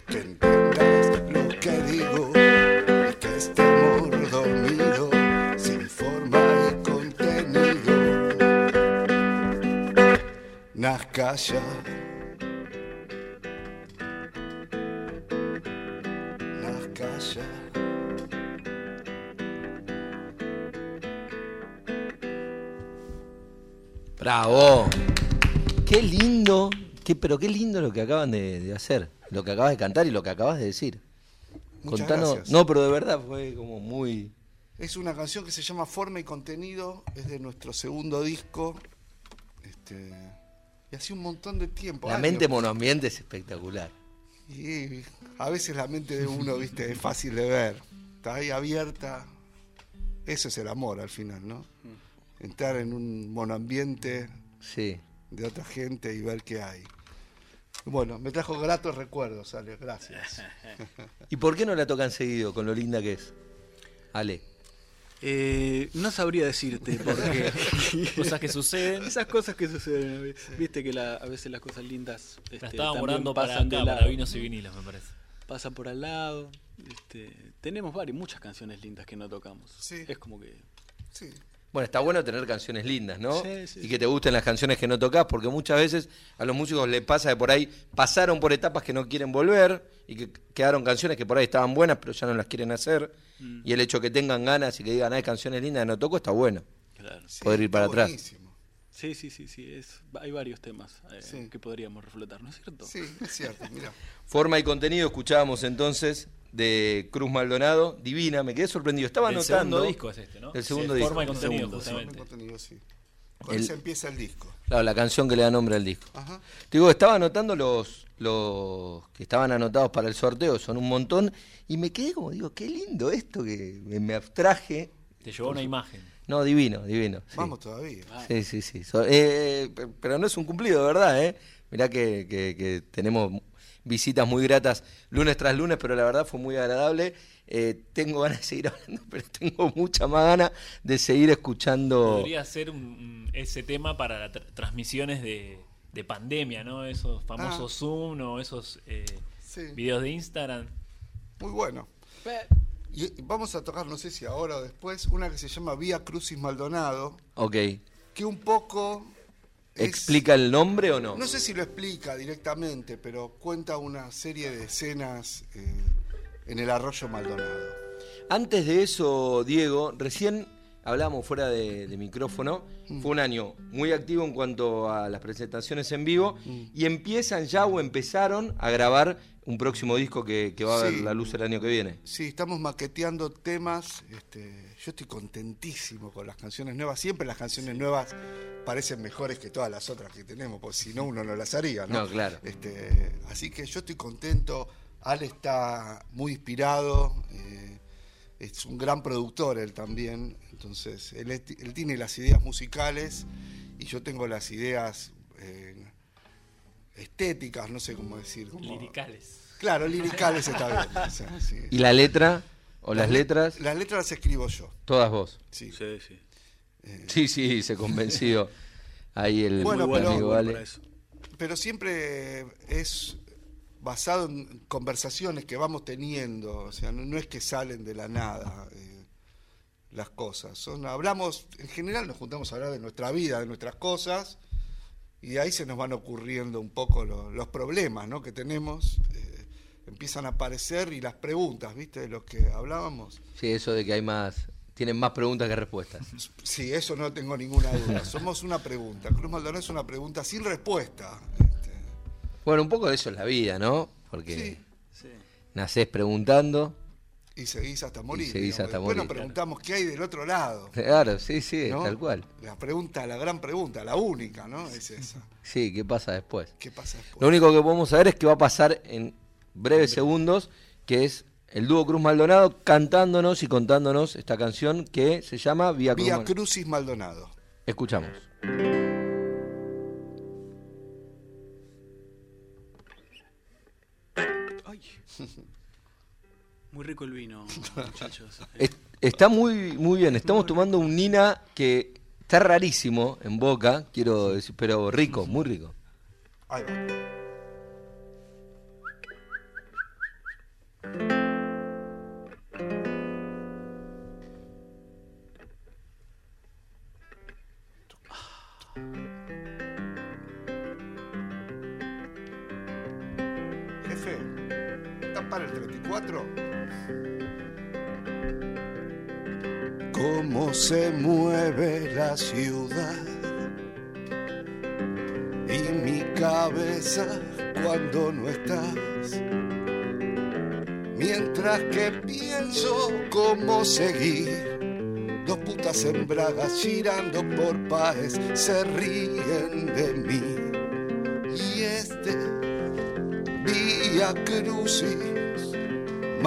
Que entiendas lo que digo. y Que este amor dormido, sin forma y contenido, nazca ya. Nazca. ¡Bravo! Qué lindo, qué, pero qué lindo lo que acaban de, de hacer, lo que acabas de cantar y lo que acabas de decir. Muchas Contanos, gracias. no, pero de verdad fue como muy... Es una canción que se llama Forma y Contenido, es de nuestro segundo disco. Este, y hace un montón de tiempo. La años. mente monoambiente es espectacular. Y a veces la mente de uno, viste, es fácil de ver. Está ahí abierta. Eso es el amor al final, ¿no? Entrar en un monoambiente Sí. De otra gente y ver qué hay. Bueno, me trajo gratos recuerdos, Ale, gracias. ¿Y por qué no la tocan seguido con lo linda que es? Ale. Eh, no sabría decirte porque Cosas que suceden. esas cosas que suceden viste que la- a veces las cosas lindas este, dando para pasan de acá, para lado. vinos y vinilos, me parece. pasan por al lado este, tenemos varias muchas canciones lindas que no tocamos Sí. es como que Sí. Bueno, está bueno tener canciones lindas, ¿no? Sí, sí, y que te gusten las canciones que no tocas, porque muchas veces a los músicos les pasa que por ahí pasaron por etapas que no quieren volver y que quedaron canciones que por ahí estaban buenas, pero ya no las quieren hacer. Mm. Y el hecho que tengan ganas y que digan, hay canciones lindas que no toco, está bueno. Claro. Poder ir para atrás. buenísimo. Sí, sí, sí, sí. Es, hay varios temas eh, Sí. que podríamos reflotar, ¿no es cierto? Sí, es cierto, mira. Forma y contenido, escuchábamos entonces de Cruz Maldonado, divina, me quedé sorprendido. Estaba El anotando. segundo disco es este, ¿no? El segundo Sí, disco. Forma y El contenido, segundo, justamente. contenido, sí. Con El- ese empieza el disco. Claro, la canción que le da nombre al disco. Ajá. Te digo, estaba anotando los, los que estaban anotados para el sorteo, son un montón, y me quedé como, digo, qué lindo esto que me, me abstraje. Te llevó una imagen. No, divino, divino. sí. Vamos todavía. Sí, sí, sí. So- eh, pe- pero no es un cumplido, de verdad, ¿eh? Mirá que, que- que tenemos visitas muy gratas lunes tras lunes, pero la verdad fue muy agradable. Eh, tengo ganas de seguir hablando, pero tengo mucha más ganas de seguir escuchando. Podría ser un- ese tema para las tra- transmisiones de, de pandemia, ¿no? Esos famosos Ah. Zoom o esos eh, Sí. videos de Instagram. Muy bueno. Y vamos a tocar, no sé si ahora o después, una que se llama Vía Crucis Maldonado, Ok. que un poco... ¿Explica el nombre o no? No sé si lo explica directamente, pero cuenta una serie de escenas eh, en el arroyo Maldonado. Antes de eso, Diego, recién hablamos fuera de, de micrófono. Mm. Fue un año muy activo en cuanto a las presentaciones en vivo Mm. y empiezan ya o empezaron a grabar un próximo disco que, que va a ver la luz el año que viene. Sí, estamos maqueteando temas. Este, yo estoy contentísimo con las canciones nuevas. Siempre las canciones nuevas parecen mejores que todas las otras que tenemos, porque si no uno no las haría, ¿no? No, claro. Este, así que yo estoy contento. Ale está muy inspirado. eh, es un gran productor él también. Entonces, él, es- él tiene las ideas musicales y yo tengo las ideas eh, estéticas, no sé cómo decir. como- Liricales. Claro, liricales está bien. o sea, sí. ¿Y la letra o las letras? Las letras las escribo yo. Todas vos. Sí. Sí, sí. Sí, sí, se convenció. Ahí el Bueno, pero- amigo bueno Ale. Pero siempre es basado en conversaciones que vamos teniendo. O sea, no, no es que salen de la nada eh, las cosas. Son, hablamos, en general nos juntamos a hablar de nuestra vida, de nuestras cosas, y de ahí se nos van ocurriendo un poco lo- los problemas ¿no? que tenemos. eh, empiezan a aparecer y las preguntas, ¿viste? De los que hablábamos. Sí, eso de que hay más. Tienen más preguntas que respuestas. Sí, eso no tengo ninguna duda. Somos una pregunta. Cruz Maldonado es una pregunta sin respuesta. Este, Bueno, un poco de eso es la vida, ¿no? Porque Sí. Sí. nacés preguntando. Y seguís hasta morir. seguís digamos. hasta Después morir, nos preguntamos qué hay del otro lado. Claro, sí, sí, ¿no? tal cual. La pregunta, la gran pregunta, la única, ¿no? Es esa. Sí, ¿qué pasa después? ¿Qué pasa después? Lo único que podemos saber es que va a pasar en breves segundos, que es el dúo Cruz Maldonado cantándonos y contándonos esta canción que se llama Vía, Cruz Vía Crucis Maldonado. Escuchamos. Ay. Muy rico el vino, muchachos. Es- está muy, muy bien. Estamos tomando un Nina que está rarísimo en boca, quiero decir, pero rico, muy rico. Ahí va. ¿Estás para el 34? Cómo se mueve la ciudad y mi cabeza cuando no estás. Mientras que pienso cómo seguir, dos putas en bragas girando por paes se ríen de mí. Y este Vía Crucis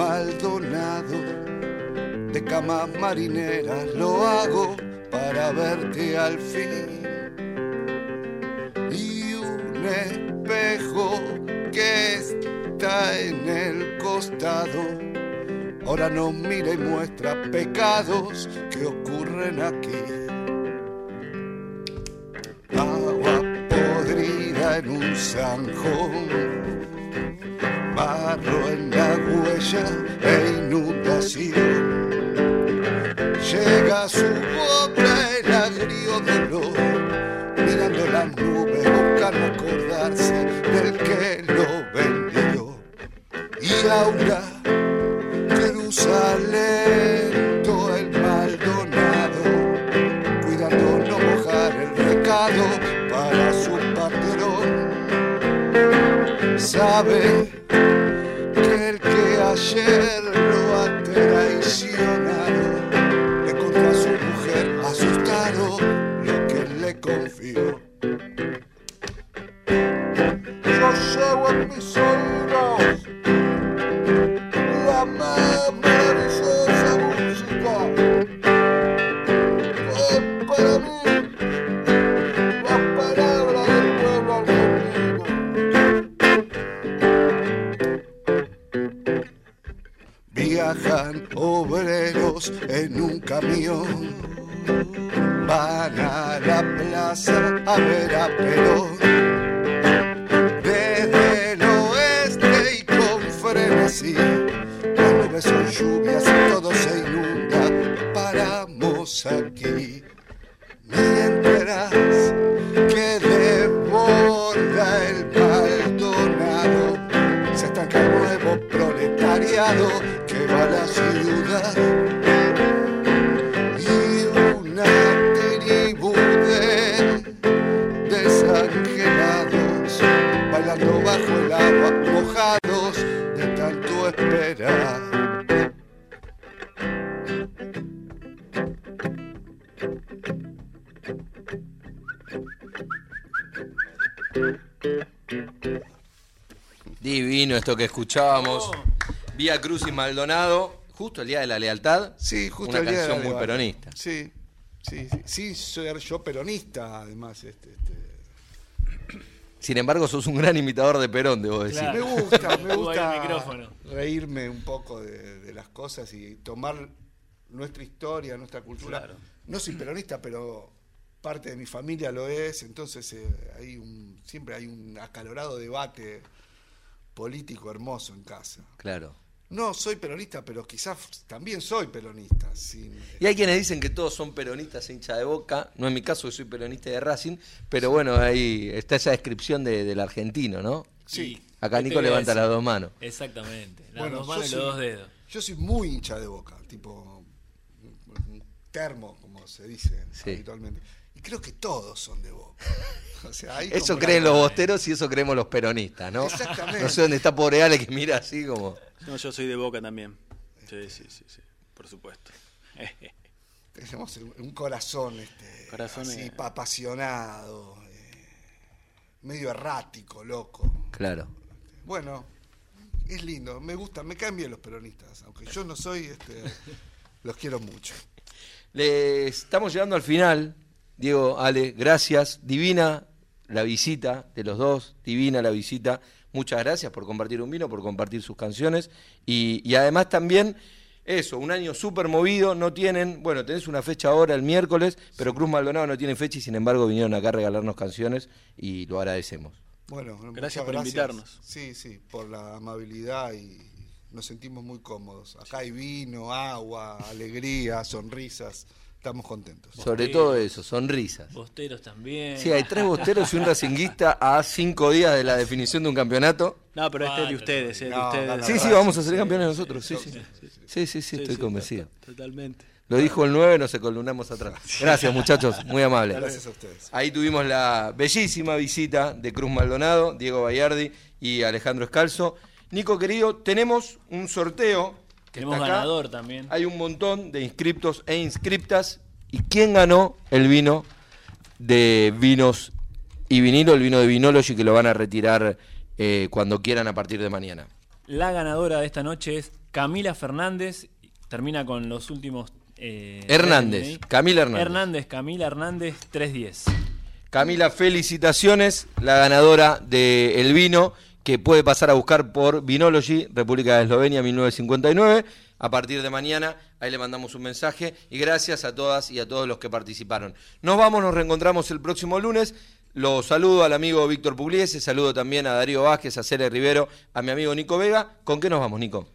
Maldonado de camas marineras lo hago para verte al fin. Y un espejo que está en el costado ahora nos mira y muestra pecados que ocurren aquí. Agua podrida en un zanjón le escuchábamos. Vía Cruz y Maldonado, justo el día de la lealtad. Sí, justo Una el día de canción la muy lealtad. peronista. Sí, sí, sí, sí, soy yo peronista, además. Este, este. Sin embargo, sos un gran imitador de Perón, debo decir. Me gusta, me gusta reírme un poco de, de las cosas y tomar nuestra historia, nuestra cultura. Claro. No soy peronista, pero parte de mi familia lo es, entonces eh, hay un, siempre hay un acalorado debate político hermoso en casa. Claro. No soy peronista, pero quizás también soy peronista. sin- Y hay quienes dicen que todos son peronistas e hincha de boca. No es mi caso, que soy peronista de Racing. Pero bueno, ahí está esa descripción de- del argentino, ¿no? Sí. Acá ¿Qué te Nico levanta las dos manos. Exactamente. Las Bueno, dos yo manos y los soy- dos dedos. Yo soy muy hincha de boca, tipo un termo, como se dice Sí. habitualmente. Creo que todos son de boca. O sea, hay Eso creen los bosteros y eso creemos los peronistas, ¿no? Exactamente. No sé dónde está pobre Ale que mira así como. No, yo soy de Boca también. Sí, sí, sí, sí, por supuesto. Tenemos un corazón, este, Corazón, así, eh. pa- apasionado, eh, medio errático, loco. Claro. Bueno, es lindo, me gusta, me caen bien los peronistas, aunque yo no soy, este, los quiero mucho. Le estamos llegando al final. Diego, Ale, gracias. Divina la visita de los dos, divina la visita. Muchas gracias por compartir un vino, por compartir sus canciones. Y, y además también, eso, un año súper movido. No tienen, bueno, tenés una fecha ahora el miércoles, pero Cruz Maldonado no tiene fecha y sin embargo vinieron acá a regalarnos canciones y lo agradecemos. Bueno, Gracias por invitarnos. Sí, sí, por la amabilidad y nos sentimos muy cómodos. Acá hay vino, agua, alegría, sonrisas. Estamos contentos. Sobre todo eso, sonrisas. Bosteros también. Sí, hay tres bosteros y un racinguista a cinco días de la definición de un campeonato. No, pero este es de ustedes, es de no, ustedes. Sí, sí, vamos a ser campeones nosotros. Sí, sí, sí. Sí, sí, sí, estoy sí, convencido. to- Totalmente. Lo dijo el 9, nos columnamos atrás. Gracias, muchachos, muy amable. Gracias a ustedes. Ahí tuvimos la bellísima visita de Cruz Maldonado, Diego Bayardi y Alejandro Escalzo. Nico, querido, tenemos un sorteo. Que Tenemos está acá. ganador también. Hay un montón de inscriptos e inscriptas. ¿Y quién ganó el vino de vinos y vinilo? El vino de Vinology que lo van a retirar eh, cuando quieran a partir de mañana. La ganadora de esta noche es Camila Fernández. Termina con los últimos. eh, Hernández. Camila Hernández. Hernández, Camila Hernández, 310. Camila, felicitaciones, la ganadora del vino que puede pasar a buscar por Vinology, República de Eslovenia, 1959. A partir de mañana, ahí le mandamos un mensaje y gracias a todas y a todos los que participaron. Nos vamos, nos reencontramos el próximo lunes. Los saludo al amigo Víctor Pugliese, saludo también a Darío Vázquez, a Cele Rivero, a mi amigo Nico Vega. ¿Con qué nos vamos, Nico?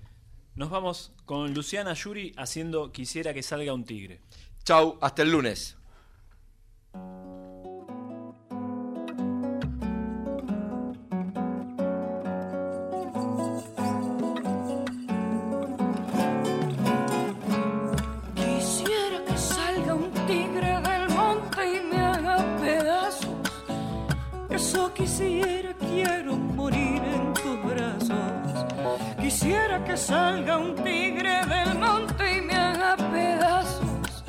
Nos vamos con Luciana Yuri haciendo Quisiera que salga un tigre. Chau, hasta el lunes. quisiera, quiero morir en tus brazos. Quisiera que salga un tigre del monte y me haga pedazos.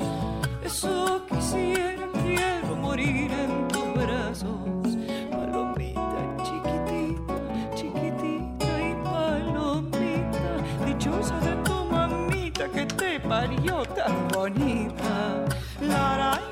Eso quisiera, quiero morir en tus brazos. Palomita chiquitita, chiquitita y palomita, dichosa de tu mamita que te parió tan bonita. La, la,